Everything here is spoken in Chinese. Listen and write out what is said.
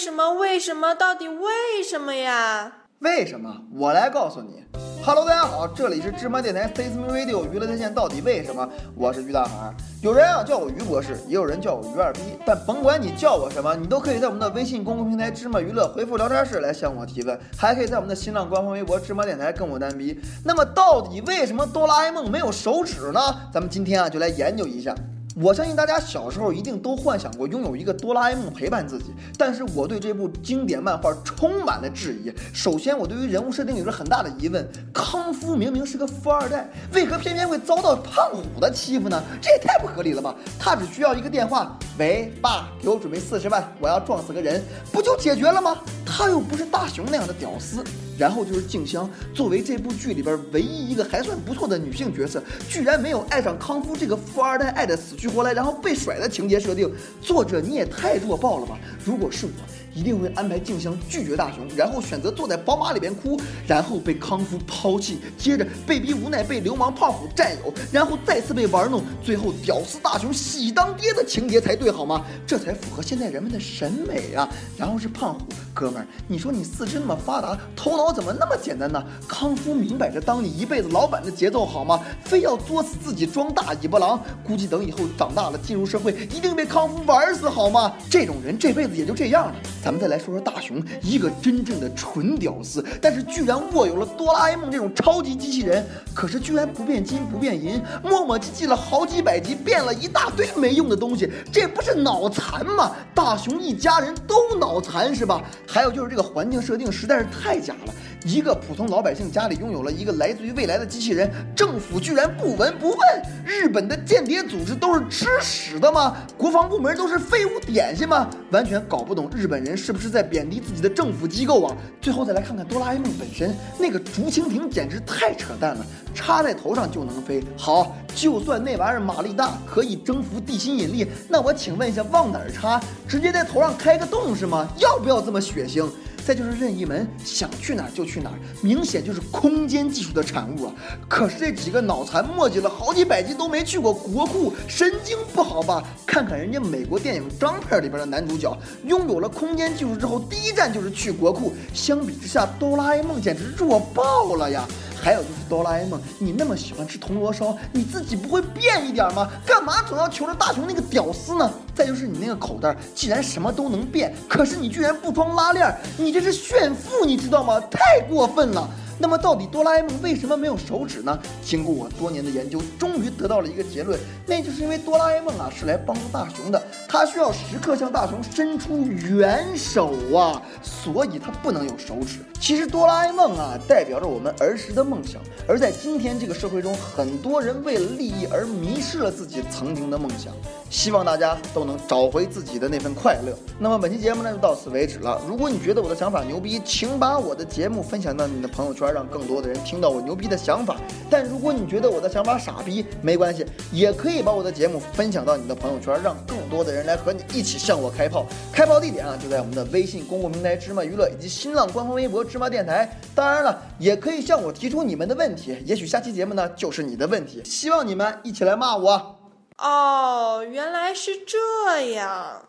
什么？为什么？到底为什么呀？为什么？我来告诉你。Hello，大家好，这里是芝麻电台 Face Me Radio 娱乐在线。到底为什么？我是于大海。有人啊叫我于博士，也有人叫我于二逼。但甭管你叫我什么，你都可以在我们的微信公共平台芝麻娱乐回复聊天室来向我提问，还可以在我们的新浪官方微博芝麻电台跟我单逼。那么到底为什么哆啦 A 梦没有手指呢？咱们今天啊就来研究一下。我相信大家小时候一定都幻想过拥有一个哆啦 A 梦陪伴自己，但是我对这部经典漫画充满了质疑。首先，我对于人物设定有着很大的疑问：康夫明明是个富二代，为何偏偏会遭到胖虎的欺负呢？这也太不合理了吧！他只需要一个电话，喂，爸，给我准备四十万，我要撞死个人，不就解决了吗？他又不是大雄那样的屌丝。然后就是静香，作为这部剧里边唯一一个还算不错的女性角色，居然没有爱上康夫这个富二代，爱的死去活来，然后被甩的情节设定，作者你也太弱爆了吧！如果是我。一定会安排静香拒绝大雄，然后选择坐在宝马里边哭，然后被康夫抛弃，接着被逼无奈被流氓胖虎占有，然后再次被玩弄，最后屌丝大雄喜当爹的情节才对，好吗？这才符合现在人们的审美啊！然后是胖虎哥们儿，你说你四肢那么发达，头脑怎么那么简单呢？康夫明摆着当你一辈子老板的节奏，好吗？非要作死自己装大尾巴狼，估计等以后长大了进入社会，一定被康夫玩死，好吗？这种人这辈子也就这样了。咱们再来说说大雄，一个真正的纯屌丝，但是居然握有了哆啦 A 梦这种超级机器人，可是居然不变金不变银，磨磨唧唧了好几百集，变了一大堆没用的东西，这不是脑残吗？大雄一家人都脑残是吧？还有就是这个环境设定实在是太假了。一个普通老百姓家里拥有了一个来自于未来的机器人，政府居然不闻不问。日本的间谍组织都是吃屎的吗？国防部门都是废物点心吗？完全搞不懂日本人是不是在贬低自己的政府机构啊！最后再来看看哆啦 A 梦本身，那个竹蜻蜓简直太扯淡了，插在头上就能飞。好，就算那玩意儿马力大，可以征服地心引力，那我请问一下，往哪儿插？直接在头上开个洞是吗？要不要这么血腥？再就是任意门，想去哪儿就去哪儿，明显就是空间技术的产物啊！可是这几个脑残墨迹了好几百集都没去过国库，神经不好吧？看看人家美国电影《张片》里边的男主角，拥有了空间技术之后，第一站就是去国库。相比之下，哆啦 A 梦简直弱爆了呀！还有就是哆啦 A 梦，你那么喜欢吃铜锣烧，你自己不会变一点吗？干嘛总要求着大雄那个屌丝呢？再就是你那个口袋，既然什么都能变，可是你居然不装拉链，你这是炫富，你知道吗？太过分了。那么到底哆啦 A 梦为什么没有手指呢？经过我多年的研究，终于得到了一个结论，那就是因为哆啦 A 梦啊是来帮助大雄的，他需要时刻向大雄伸出援手啊，所以他不能有手指。其实哆啦 A 梦啊代表着我们儿时的梦想，而在今天这个社会中，很多人为了利益而迷失了自己曾经的梦想。希望大家都能找回自己的那份快乐。那么本期节目呢就到此为止了。如果你觉得我的想法牛逼，请把我的节目分享到你的朋友圈。让更多的人听到我牛逼的想法。但如果你觉得我的想法傻逼，没关系，也可以把我的节目分享到你的朋友圈，让更多的人来和你一起向我开炮。开炮地点啊，就在我们的微信公共平台芝麻娱乐以及新浪官方微博芝麻电台。当然了，也可以向我提出你们的问题，也许下期节目呢就是你的问题。希望你们一起来骂我。哦，原来是这样。